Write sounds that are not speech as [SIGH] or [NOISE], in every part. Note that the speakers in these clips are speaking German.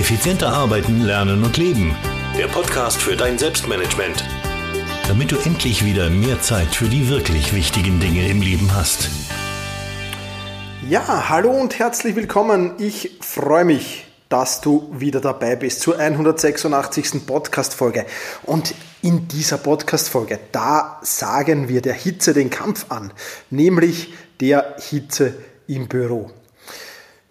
Effizienter arbeiten, lernen und leben. Der Podcast für dein Selbstmanagement. Damit du endlich wieder mehr Zeit für die wirklich wichtigen Dinge im Leben hast. Ja, hallo und herzlich willkommen. Ich freue mich, dass du wieder dabei bist zur 186. Podcast-Folge. Und in dieser Podcast-Folge, da sagen wir der Hitze den Kampf an, nämlich der Hitze im Büro.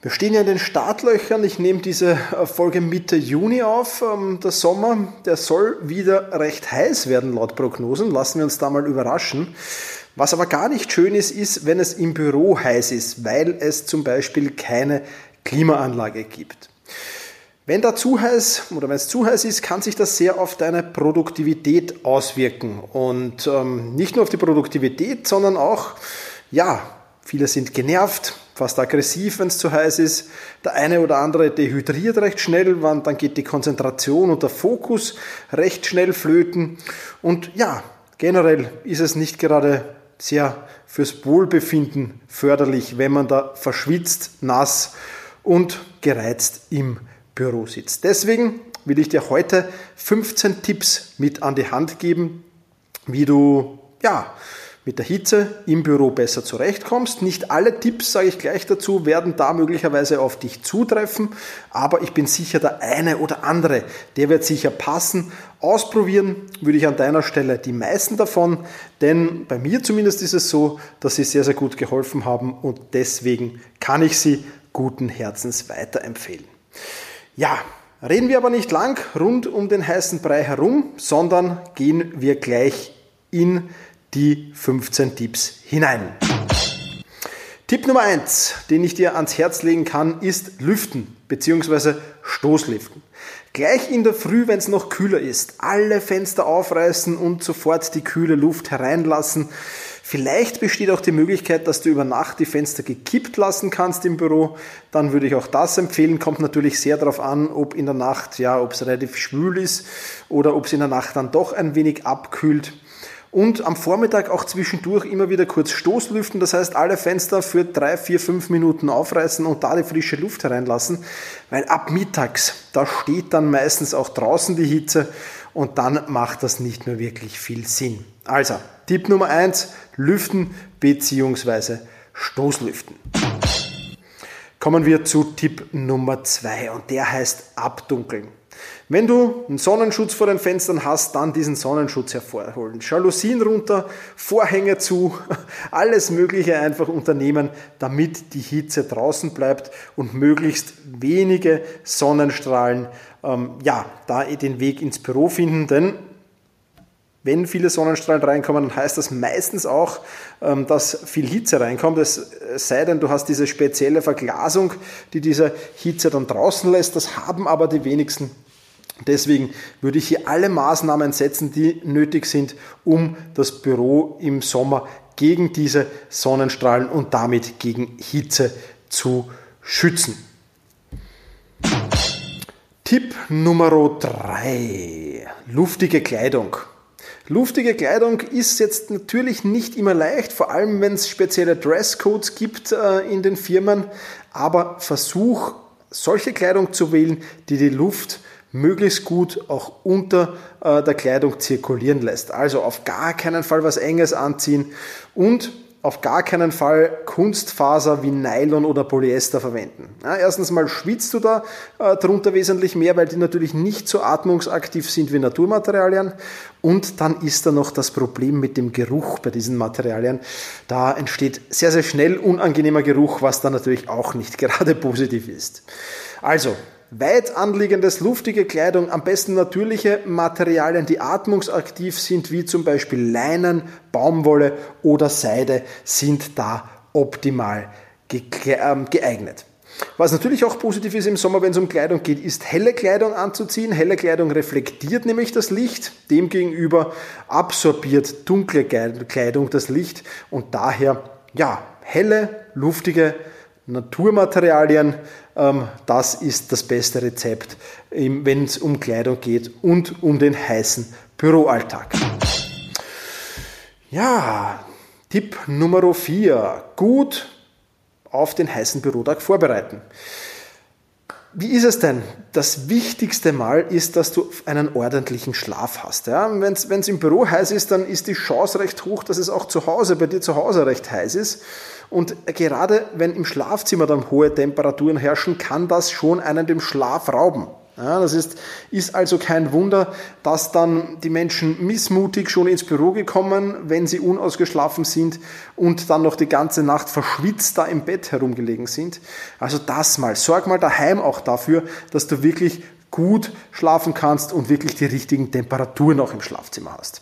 Wir stehen ja in den Startlöchern. Ich nehme diese Folge Mitte Juni auf. Ähm, der Sommer, der soll wieder recht heiß werden laut Prognosen. Lassen wir uns da mal überraschen. Was aber gar nicht schön ist, ist, wenn es im Büro heiß ist, weil es zum Beispiel keine Klimaanlage gibt. Wenn da zu heiß oder wenn es zu heiß ist, kann sich das sehr auf deine Produktivität auswirken. Und ähm, nicht nur auf die Produktivität, sondern auch, ja, viele sind genervt, fast aggressiv, wenn es zu heiß ist. Der eine oder andere dehydriert recht schnell, dann geht die Konzentration und der Fokus recht schnell flöten. Und ja, generell ist es nicht gerade sehr fürs Wohlbefinden förderlich, wenn man da verschwitzt, nass und gereizt im Büro sitzt. Deswegen will ich dir heute 15 Tipps mit an die Hand geben, wie du ja, mit der Hitze im Büro besser zurechtkommst. Nicht alle Tipps, sage ich gleich dazu, werden da möglicherweise auf dich zutreffen, aber ich bin sicher, der eine oder andere, der wird sicher passen. Ausprobieren würde ich an deiner Stelle die meisten davon, denn bei mir zumindest ist es so, dass sie sehr, sehr gut geholfen haben und deswegen kann ich sie guten Herzens weiterempfehlen. Ja, reden wir aber nicht lang rund um den heißen Brei herum, sondern gehen wir gleich in die 15 Tipps hinein. Tipp Nummer 1, den ich dir ans Herz legen kann, ist Lüften bzw. Stoßlüften. Gleich in der Früh, wenn es noch kühler ist, alle Fenster aufreißen und sofort die kühle Luft hereinlassen. Vielleicht besteht auch die Möglichkeit, dass du über Nacht die Fenster gekippt lassen kannst im Büro. Dann würde ich auch das empfehlen. Kommt natürlich sehr darauf an, ob in der Nacht, ja, ob es relativ schwül ist oder ob es in der Nacht dann doch ein wenig abkühlt und am Vormittag auch zwischendurch immer wieder kurz Stoßlüften, das heißt alle Fenster für drei, vier, fünf Minuten aufreißen und da die frische Luft hereinlassen, weil ab mittags, da steht dann meistens auch draußen die Hitze und dann macht das nicht mehr wirklich viel Sinn. Also, Tipp Nummer eins: lüften bzw. Stoßlüften. Kommen wir zu Tipp Nummer zwei und der heißt abdunkeln. Wenn du einen Sonnenschutz vor den Fenstern hast, dann diesen Sonnenschutz hervorholen. Jalousien runter, Vorhänge zu, [LAUGHS] alles Mögliche einfach unternehmen, damit die Hitze draußen bleibt und möglichst wenige Sonnenstrahlen ähm, ja, da den Weg ins Büro finden. Denn wenn viele Sonnenstrahlen reinkommen, dann heißt das meistens auch, ähm, dass viel Hitze reinkommt. Es sei denn, du hast diese spezielle Verglasung, die diese Hitze dann draußen lässt. Das haben aber die wenigsten Deswegen würde ich hier alle Maßnahmen setzen, die nötig sind, um das Büro im Sommer gegen diese Sonnenstrahlen und damit gegen Hitze zu schützen. Tipp Nummer 3. Luftige Kleidung. Luftige Kleidung ist jetzt natürlich nicht immer leicht, vor allem wenn es spezielle Dresscodes gibt äh, in den Firmen, aber versuch solche Kleidung zu wählen, die die Luft möglichst gut auch unter äh, der Kleidung zirkulieren lässt. Also auf gar keinen Fall was Enges anziehen und auf gar keinen Fall Kunstfaser wie Nylon oder Polyester verwenden. Ja, erstens mal schwitzt du da äh, drunter wesentlich mehr, weil die natürlich nicht so atmungsaktiv sind wie Naturmaterialien. Und dann ist da noch das Problem mit dem Geruch bei diesen Materialien. Da entsteht sehr, sehr schnell unangenehmer Geruch, was dann natürlich auch nicht [LAUGHS] gerade positiv ist. Also, Weit anliegendes, luftige Kleidung, am besten natürliche Materialien, die atmungsaktiv sind, wie zum Beispiel Leinen, Baumwolle oder Seide, sind da optimal ähm, geeignet. Was natürlich auch positiv ist im Sommer, wenn es um Kleidung geht, ist helle Kleidung anzuziehen. Helle Kleidung reflektiert nämlich das Licht, demgegenüber absorbiert dunkle Kleidung das Licht und daher ja, helle, luftige Naturmaterialien, ähm, das ist das beste Rezept, wenn es um Kleidung geht und um den heißen Büroalltag. Ja, Tipp Nummer 4. Gut auf den heißen Bürotag vorbereiten. wie ist es denn? Das wichtigste Mal ist, dass du einen ordentlichen Schlaf hast. Ja? Wenn es im Büro heiß ist, dann ist die Chance recht hoch, dass es auch zu Hause, bei dir zu Hause recht heiß ist. Und gerade wenn im Schlafzimmer dann hohe Temperaturen herrschen, kann das schon einen dem Schlaf rauben. Ja, das ist, ist also kein Wunder, dass dann die Menschen missmutig schon ins Büro gekommen, wenn sie unausgeschlafen sind und dann noch die ganze Nacht verschwitzt da im Bett herumgelegen sind. Also das mal. Sorg mal daheim auch dafür, dass du wirklich gut schlafen kannst und wirklich die richtigen Temperaturen auch im Schlafzimmer hast.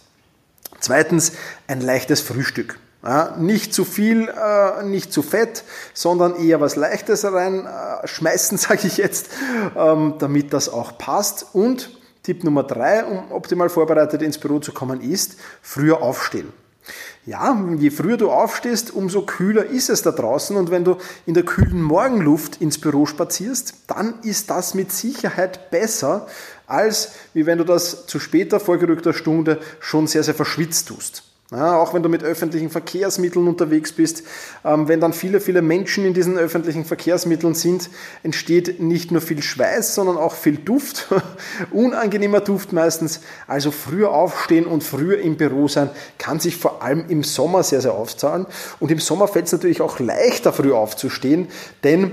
Zweitens, ein leichtes Frühstück. Ja, nicht zu viel, äh, nicht zu fett, sondern eher was Leichtes reinschmeißen, äh, [LAUGHS] sage ich jetzt, ähm, damit das auch passt. Und Tipp Nummer drei, um optimal vorbereitet ins Büro zu kommen, ist früher aufstehen. Ja, je früher du aufstehst, umso kühler ist es da draußen. Und wenn du in der kühlen Morgenluft ins Büro spazierst, dann ist das mit Sicherheit besser, als wie wenn du das zu später vorgerückter Stunde schon sehr, sehr verschwitzt tust. Ja, auch wenn du mit öffentlichen Verkehrsmitteln unterwegs bist, ähm, wenn dann viele, viele Menschen in diesen öffentlichen Verkehrsmitteln sind, entsteht nicht nur viel Schweiß, sondern auch viel Duft, [LAUGHS] unangenehmer Duft meistens. Also früher aufstehen und früher im Büro sein, kann sich vor allem im Sommer sehr, sehr aufzahlen. Und im Sommer fällt es natürlich auch leichter, früh aufzustehen, denn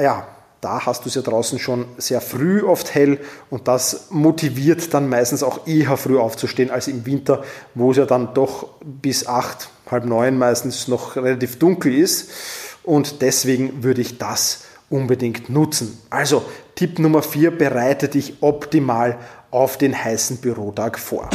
ja, da hast du es ja draußen schon sehr früh oft hell und das motiviert dann meistens auch eher früh aufzustehen als im Winter, wo es ja dann doch bis acht, halb neun meistens noch relativ dunkel ist und deswegen würde ich das unbedingt nutzen. Also Tipp Nummer vier: bereite dich optimal auf den heißen Bürotag vor.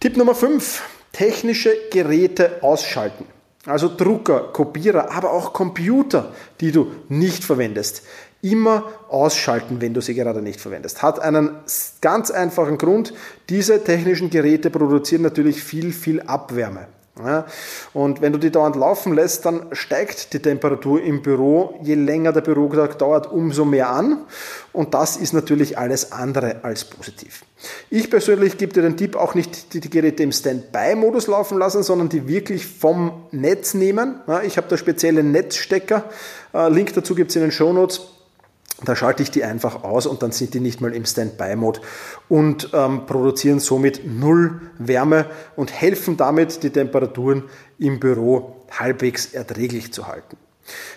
Tipp Nummer fünf: technische Geräte ausschalten. Also Drucker, Kopierer, aber auch Computer, die du nicht verwendest. Immer ausschalten, wenn du sie gerade nicht verwendest. Hat einen ganz einfachen Grund. Diese technischen Geräte produzieren natürlich viel, viel Abwärme. Und wenn du die dauernd laufen lässt, dann steigt die Temperatur im Büro. Je länger der Bürotag dauert, umso mehr an. Und das ist natürlich alles andere als positiv. Ich persönlich gebe dir den Tipp, auch nicht die, Geräte im Standby-Modus laufen lassen, sondern die wirklich vom Netz nehmen. Ich habe da spezielle Netzstecker. Äh, Link dazu gibt es in den Show Notes. Da schalte ich die einfach aus und dann sind die nicht mal im Standby-Mode und ähm, produzieren somit null Wärme und helfen damit, die Temperaturen im Büro halbwegs erträglich zu halten.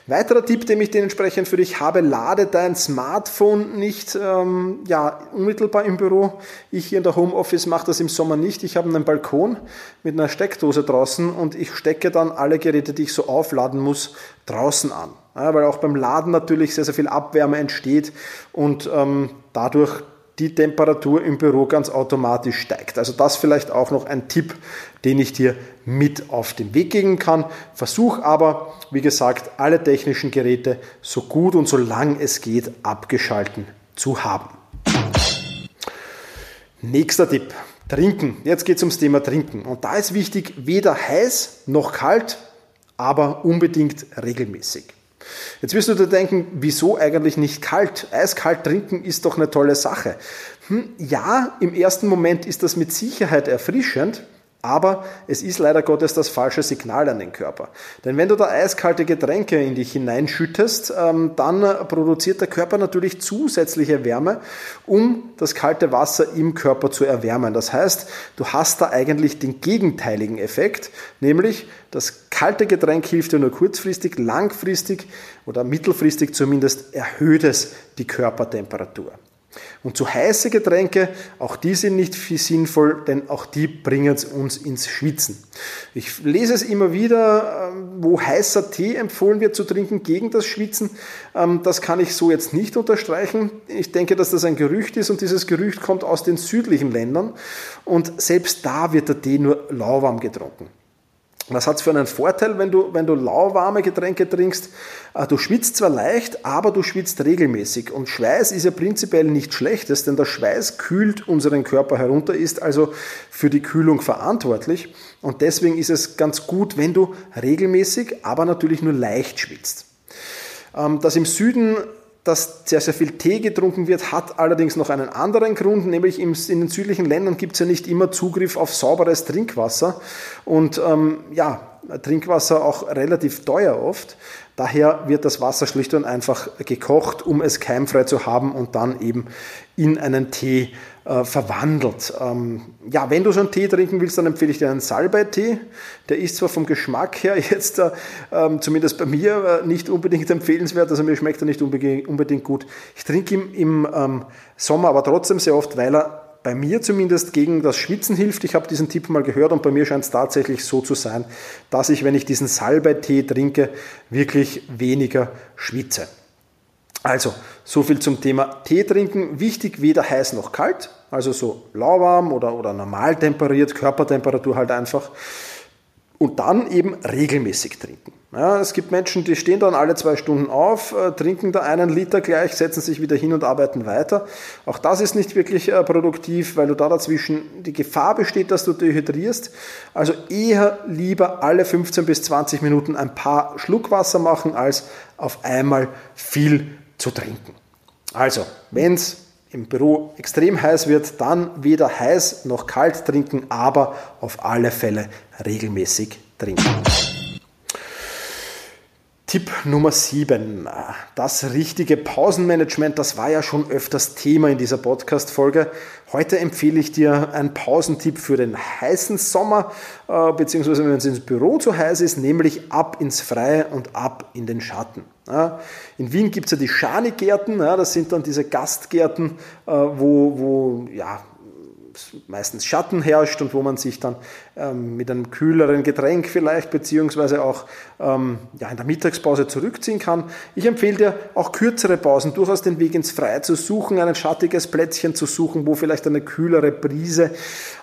Weiterer Tipp, den ich dementsprechend für dich habe, lade dein Smartphone nicht ähm, ja, unmittelbar im Büro. Ich hier in der Homeoffice mache das im Sommer nicht. Ich habe einen Balkon mit einer Steckdose draußen und ich stecke dann alle Geräte, die ich so aufladen muss, draußen an. Ja, weil auch beim Laden natürlich sehr, sehr viel Abwärme entsteht und ähm, dadurch die Temperatur im Büro ganz automatisch steigt. Also das vielleicht auch noch ein Tipp, den ich dir mit auf den Weg geben kann. Versuch aber, wie gesagt, alle technischen Geräte so gut und so lang es geht abgeschalten zu haben. Nächster Tipp. Trinken. Jetzt geht es ums Thema Trinken. Und da ist wichtig, weder heiß noch kalt, aber unbedingt regelmäßig. Jetzt wirst du dir denken, wieso eigentlich nicht kalt? Eiskalt trinken ist doch eine tolle Sache. Hm, ja, im ersten Moment ist das mit Sicherheit erfrischend, aber es ist leider Gottes das falsche Signal an den Körper. Denn wenn du da eiskalte Getränke in dich hineinschüttest, ähm, dann produziert der Körper natürlich zusätzliche Wärme, um das kalte Wasser im Körper zu erwärmen. Das heißt, du hast da eigentlich den gegenteiligen Effekt, nämlich das kalte Getränk hilft dir nur kurzfristig, langfristig oder mittelfristig zumindest erhöht es die Körpertemperatur. Und zu heiße Getränke, auch die sind nicht viel sinnvoll, denn auch die bringen uns ins Schwitzen. Ich lese es immer wieder, ähm, wo heißer Tee empfohlen wird zu trinken gegen das Schwitzen. Ähm, das kann ich so jetzt nicht unterstreichen. Ich denke, dass das ein Gerücht ist und dieses Gerücht kommt aus den südlichen Ländern und selbst da wird der Tee nur lauwarm getrunken. Was hat es für einen Vorteil, wenn du, wenn du lauwarme Getränke trinkst? Äh, du schwitzt zwar leicht, aber du schwitzt regelmäßig. Und Schweiß ist ja prinzipiell nichts Schlechtes, denn der Schweiß kühlt unseren Körper herunter, ist also für die Kühlung verantwortlich. Und deswegen ist es ganz gut, wenn du regelmäßig, aber natürlich nur leicht schwitzt. Ähm, dass im Süden dass sehr, sehr viel Tee getrunken wird, hat allerdings noch einen anderen Grund, nämlich in den südlichen Ländern gibt es ja nicht immer Zugriff auf sauberes Trinkwasser. Und ähm, ja, Trinkwasser auch relativ teuer oft. Daher wird das Wasser schlicht und einfach gekocht, um es keimfrei zu haben und dann eben in einen Tee äh, verwandelt. Ähm, ja, wenn du so einen Tee trinken willst, dann empfehle ich dir einen Salbei-Tee. Der ist zwar vom Geschmack her [LAUGHS] jetzt äh, ähm, zumindest bei mir äh, nicht unbedingt empfehlenswert, also mir schmeckt er nicht unbedingt gut. Ich trinke ihn im ähm, Sommer aber trotzdem sehr oft, weil er bei mir zumindest gegen das Schwitzen hilft. Ich habe diesen Tipp mal gehört und bei mir scheint es tatsächlich so zu sein, dass ich, wenn ich diesen Salbei-Tee trinke, wirklich weniger schwitze. Also, so viel zum Thema Tee trinken. Wichtig, weder heiß noch kalt, also so lauwarm oder, oder normal temperiert, Körpertemperatur halt einfach. Und dann eben regelmäßig trinken. Ja, es gibt Menschen, die stehen dann alle zwei Stunden auf, äh, trinken da einen Liter gleich, setzen sich wieder hin und arbeiten weiter. Auch das ist nicht wirklich äh, produktiv, weil du da dazwischen die Gefahr besteht, dass du dehydrierst. Also eher lieber alle 15 bis 20 Minuten ein paar Schluck Wasser machen, als auf einmal viel zu trinken. Also, wenn es im Büro extrem heiß wird, dann weder heiß noch kalt trinken, aber auf alle Fälle regelmäßig trinken. Tipp Nummer 7. Das richtige Pausenmanagement, das war ja schon öfters Thema in dieser Podcast-Folge. Heute empfehle ich dir einen Pausentipp für den heißen Sommer, äh, beziehungsweise wenn es ins Büro zu heiß ist, nämlich ab ins Freie und ab in den Schatten. In Wien gibt es ja die Schanigärten, das sind dann diese Gastgärten, äh, wo, wo ja, meistens Schatten herrscht und wo man sich dann ähm, mit einem kühleren Getränk vielleicht beziehungsweise auch ähm, ja, in der Mittagspause zurückziehen kann. Ich empfehle dir auch kürzere Pausen, durchaus den Weg ins Freie zu suchen, ein schattiges Plätzchen zu suchen, wo vielleicht eine kühlere Brise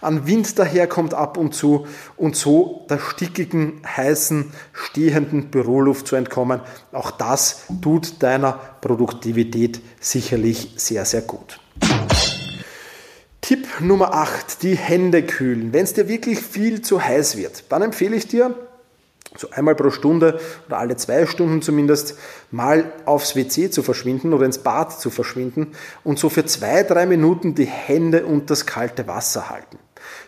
an Wind daherkommt ab und zu und so der stickigen, heißen, stehenden Büroluft zu entkommen. Auch das tut deiner Produktivität sicherlich sehr, sehr gut. Tipp Nummer 8, die Hände kühlen. Wenn es dir wirklich viel zu heiß wird, dann empfehle ich dir, so einmal pro Stunde oder alle zwei Stunden zumindest mal aufs WC zu verschwinden oder ins Bad zu verschwinden und so für zwei, drei Minuten die Hände unter das kalte Wasser halten.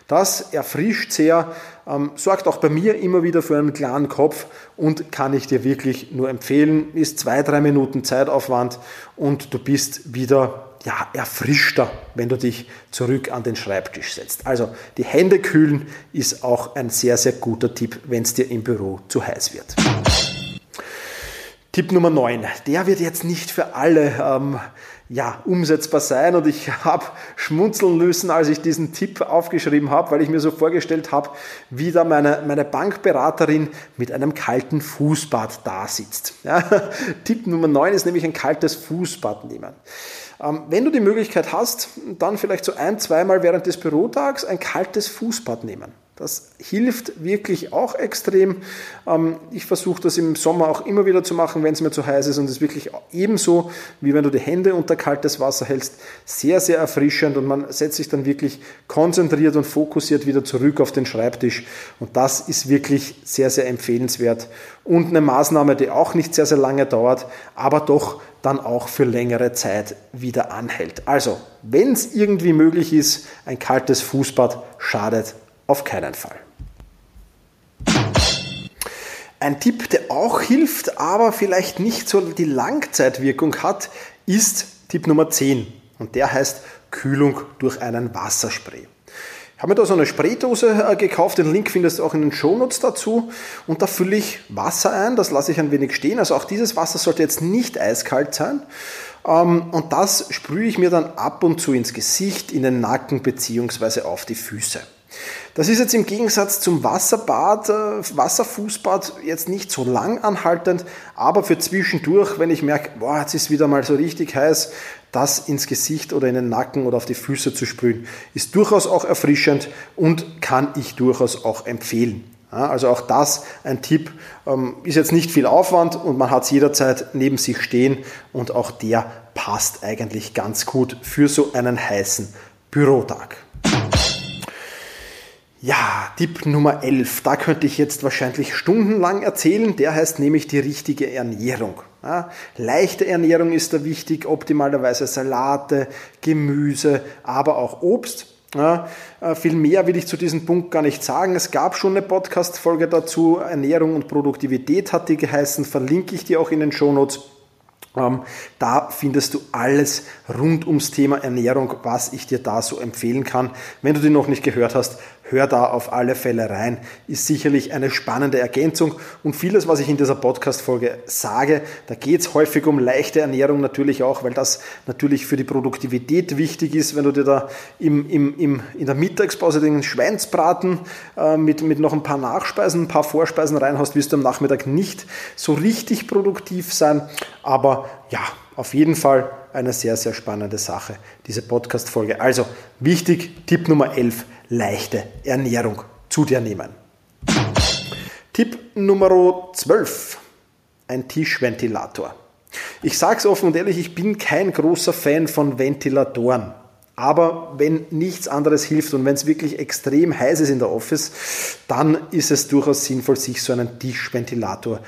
Das erfrischt sehr, ähm, sorgt auch bei mir immer wieder für einen klaren Kopf und kann ich dir wirklich nur empfehlen, ist zwei, drei Minuten Zeitaufwand und du bist wieder ja, erfrischter, wenn du dich zurück an den Schreibtisch setzt. Also die Hände kühlen ist auch ein sehr, sehr guter Tipp, wenn es dir im Büro zu heiß wird. Tipp Nummer 9, der wird jetzt nicht für alle ähm, ja, umsetzbar sein und ich [LAUGHS] habe schmunzeln müssen, als ich diesen Tipp aufgeschrieben habe, weil ich mir so vorgestellt habe, wie da meine, meine Bankberaterin mit einem kalten Fußbad da sitzt. Ja, [LAUGHS] Tipp Nummer 9 ist nämlich ein kaltes Fußbad nehmen. Ähm, wenn du die Möglichkeit hast, dann vielleicht so ein, zweimal während des Bürotags ein kaltes Fußbad nehmen. Das hilft wirklich auch extrem. Ähm, ich versuche das im Sommer auch immer wieder zu machen, wenn es mir zu heiß ist. Und es ist wirklich ebenso, wie wenn du die Hände unter kaltes Wasser hältst, sehr, sehr erfrischend. Und man setzt sich dann wirklich konzentriert und fokussiert wieder zurück auf den Schreibtisch. Und das ist wirklich sehr, sehr empfehlenswert. Und eine Maßnahme, die auch nicht sehr, sehr lange dauert, aber doch dann auch für längere Zeit wieder anhält. Also, wenn es irgendwie möglich ist, ein kaltes Fußbad schadet auf keinen Fall. Ein Tipp, der auch hilft, aber vielleicht nicht so die Langzeitwirkung hat, ist Tipp Nummer 10. Und der heißt Kühlung durch einen Wasserspray. Ich habe mir da so eine Spraydose äh, gekauft, den Link findest du auch in den Shownotes dazu. Und da fülle ich Wasser ein, das lasse ich ein wenig stehen. Also auch dieses Wasser sollte jetzt nicht eiskalt sein. Ähm, und das sprühe ich mir dann ab und zu ins Gesicht, in den Nacken bzw. auf die Füße. Das ist jetzt im Gegensatz zum Wasserbad, äh, Wasserfußbad jetzt nicht so lang anhaltend, aber für zwischendurch, wenn ich merke, boah, jetzt ist wieder mal so richtig heiß, das ins Gesicht oder in den Nacken oder auf die Füße zu sprühen, ist durchaus auch erfrischend und kann ich durchaus auch empfehlen. also auch das ein Tipp, ähm, ist jetzt nicht viel Aufwand und man hat es jederzeit neben sich stehen und auch der passt eigentlich ganz gut für so einen heißen Bürotag. Ja, Tipp Nummer 11, da könnte ich jetzt wahrscheinlich stundenlang erzählen, der heißt nämlich die richtige Ernährung. Ja, leichte Ernährung ist da wichtig, optimalerweise Salate, Gemüse, aber auch Obst. Ja, äh, viel mehr will ich zu diesem Punkt gar nicht sagen. Es gab schon eine Podcast-Folge dazu. Ernährung und Produktivität hat die geheißen. Verlinke ich dir auch in den Shownotes. Ähm, da findest du alles rund ums Thema Ernährung, was ich dir da so empfehlen kann. Wenn du die noch nicht gehört hast, hör da auf alle Fälle rein. Ist sicherlich eine spannende Ergänzung und vieles, was ich in dieser Podcast-Folge sage, da geht es häufig um leichte Ernährung natürlich auch, weil das natürlich für die Produktivität wichtig ist, wenn du dir da im, im, im, in der Mittagspause den Schweinsbraten äh, mit, mit noch ein paar Nachspeisen, ein paar Vorspeisen reinhaust, wirst du am Nachmittag nicht so richtig produktiv sein. Aber ja, auf jeden Fall eine sehr, sehr spannende Sache, diese Podcast-Folge. Also wichtig, Tipp Nummer 11, leichte Ernährung zu dir nehmen. Tipp Nummer 12, ein Tischventilator. Ich sage es offen und ehrlich, ich bin kein großer Fan von Ventilatoren. Aber wenn nichts anderes hilft und wenn es wirklich extrem heiß ist in der Office, dann ist es durchaus sinnvoll, sich so einen Tischventilator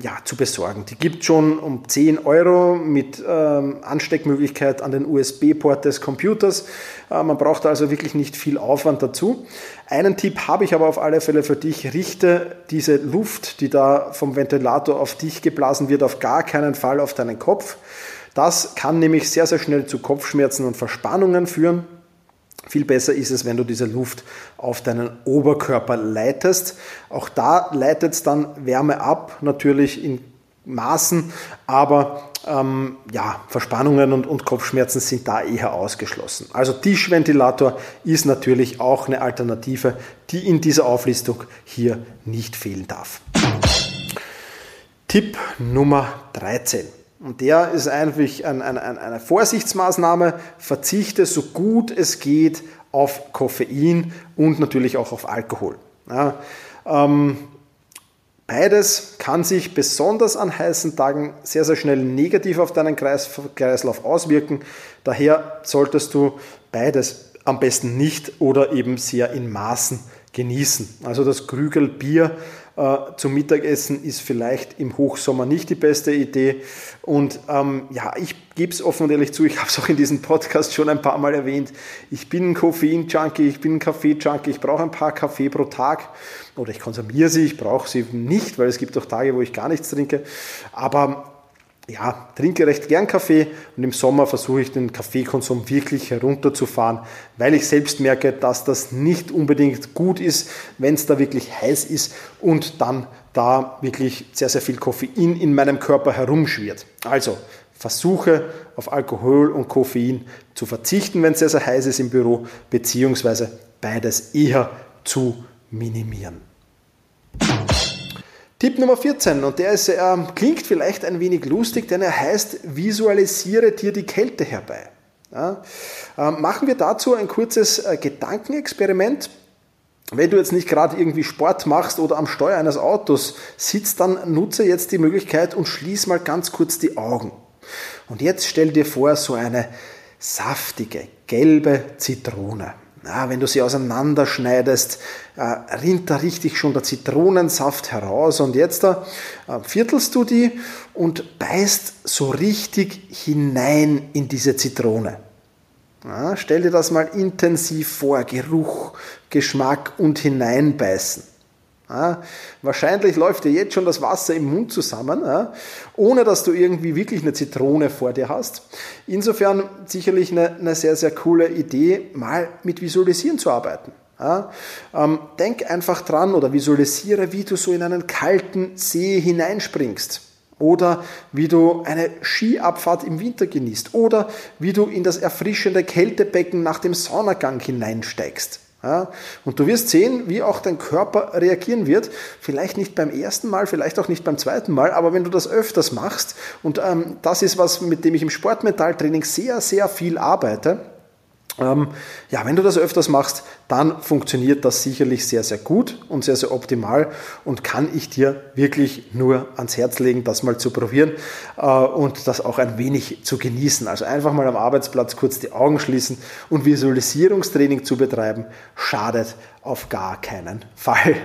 ja, zu besorgen. Die gibt schon um 10 Euro mit ähm, Ansteckmöglichkeit an den USB-Port des Computers. Äh, man braucht also wirklich nicht viel Aufwand dazu. Einen Tipp habe ich aber auf alle Fälle für dich. Richte diese Luft, die da vom Ventilator auf dich geblasen wird, auf gar keinen Fall auf deinen Kopf. Das kann nämlich sehr, sehr schnell zu Kopfschmerzen und Verspannungen führen. Viel besser ist es, wenn du diese Luft auf deinen Oberkörper leitest. Auch da leitet es dann Wärme ab, natürlich in Maßen, aber ähm, ja, Verspannungen und, und Kopfschmerzen sind da eher ausgeschlossen. Also Tischventilator ist natürlich auch eine Alternative, die in dieser Auflistung hier nicht fehlen darf. Tipp Nummer 13. Und der ist eigentlich ein, ein, eine Vorsichtsmaßnahme. Verzichte so gut es geht auf Koffein und natürlich auch auf Alkohol. Ja, ähm, beides kann sich besonders an heißen Tagen sehr, sehr schnell negativ auf deinen Kreis, Kreislauf auswirken. Daher solltest du beides am besten nicht oder eben sehr in Maßen genießen. Also das Krügel Bier äh, zum Mittagessen ist vielleicht im Hochsommer nicht die beste Idee. Und ähm, ja, ich gebe es offen und ehrlich zu, ich habe es auch in diesem Podcast schon ein paar Mal erwähnt. Ich bin ein Koffein-Junkie, ich bin ein Kaffee-Junkie, ich brauche ein paar Kaffee pro Tag oder ich konsumiere sie, ich brauche sie nicht, weil es gibt auch Tage, wo ich gar nichts trinke. Aber ja, trinke recht gern Kaffee und im Sommer versuche ich den Kaffeekonsum wirklich herunterzufahren, weil ich selbst merke, dass das nicht unbedingt gut ist, wenn es da wirklich heiß ist und dann da wirklich sehr, sehr viel Koffein in meinem Körper herumschwirrt. Also versuche auf Alkohol und Koffein zu verzichten, wenn es sehr, sehr heiß ist im Büro, beziehungsweise beides eher zu minimieren. Tipp Nummer 14, und der ist, äh, klingt vielleicht ein wenig lustig, denn er heißt, visualisiere dir die Kälte herbei. Ja, äh, machen wir dazu ein kurzes äh, Gedankenexperiment. Wenn du jetzt nicht gerade irgendwie Sport machst oder am Steuer eines Autos sitzt, dann nutze jetzt die Möglichkeit und schließ mal ganz kurz die Augen. Und jetzt stell dir vor, so eine saftige, gelbe Zitrone. Na, wenn du sie auseinanderschneidest, äh, rinnt da richtig schon der Zitronensaft heraus und jetzt da äh, viertelst du die und beißt so richtig hinein in diese Zitrone. Ja, stell dir das mal intensiv vor, Geruch, Geschmack und hineinbeißen. Ja, wahrscheinlich läuft dir jetzt schon das Wasser im Mund zusammen, ja, ohne dass du irgendwie wirklich eine Zitrone vor dir hast. Insofern sicherlich eine, eine sehr, sehr coole Idee, mal mit Visualisieren zu arbeiten. Ja, ähm, denk einfach dran oder visualisiere, wie du so in einen kalten See hineinspringst. Oder wie du eine Skiabfahrt im Winter genießt. Oder wie du in das erfrischende Kältebecken nach dem Saunagang hineinsteigst. Ja, und du wirst sehen, wie auch dein Körper reagieren wird. Vielleicht nicht beim ersten Mal, vielleicht auch nicht beim zweiten Mal, aber wenn du das öfters machst, und ähm, das ist was, mit dem ich im Sportmetalltraining sehr, sehr viel arbeite, ähm, ja, wenn du das öfters machst, dann funktioniert das sicherlich sehr, sehr gut und sehr, sehr optimal und kann ich dir wirklich nur ans Herz legen, das mal zu probieren äh, und das auch ein wenig zu genießen. Also einfach mal am Arbeitsplatz kurz die Augen schließen und Visualisierungstraining zu betreiben, schadet auf gar keinen Fall.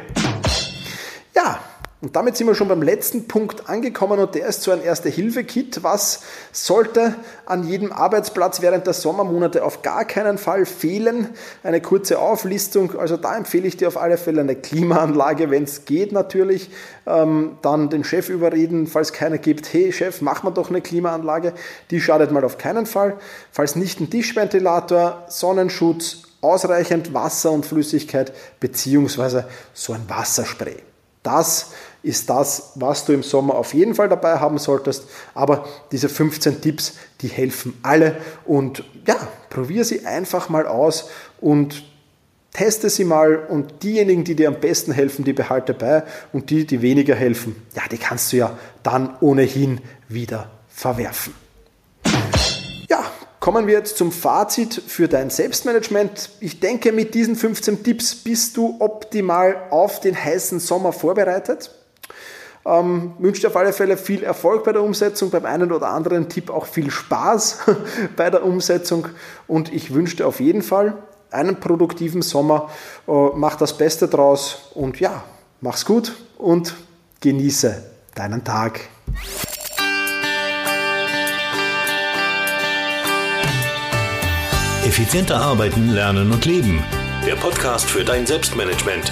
Ja, Und damit sind wir schon beim letzten Punkt angekommen und der ist so ein Erste-Hilfe-Kit. Was sollte an jedem Arbeitsplatz während der Sommermonate auf gar keinen Fall fehlen? Eine kurze Auflistung. Also da empfehle ich dir auf alle Fälle eine Klimaanlage, wenn es geht natürlich. Ähm, dann den Chef überreden, falls keiner gibt, hey Chef, mach mal doch eine Klimaanlage. Die schadet mal auf keinen Fall. Falls nicht ein Tischventilator, Sonnenschutz, ausreichend Wasser und Flüssigkeit beziehungsweise so ein Wasserspray. Das ist das, was du im Sommer auf jeden Fall dabei haben solltest. Aber diese 15 Tipps, die helfen alle. Und ja, probier sie einfach mal aus und teste sie mal. Und diejenigen, die dir am besten helfen, die behalte bei. Und die, die weniger helfen, ja, die kannst du ja dann ohnehin wieder verwerfen. Kommen wir jetzt zum Fazit für dein Selbstmanagement. Ich denke, mit diesen 15 Tipps bist du optimal auf den heißen Sommer vorbereitet. Ähm, wünsche dir auf alle Fälle viel Erfolg bei der Umsetzung, beim einen oder anderen Tipp auch viel Spaß [LAUGHS] bei der Umsetzung und ich wünsche dir auf jeden Fall einen produktiven Sommer. Äh, mach das Beste draus und ja, mach's gut und genieße deinen Tag. Effizienter arbeiten, lernen und leben. Der Podcast für dein Selbstmanagement.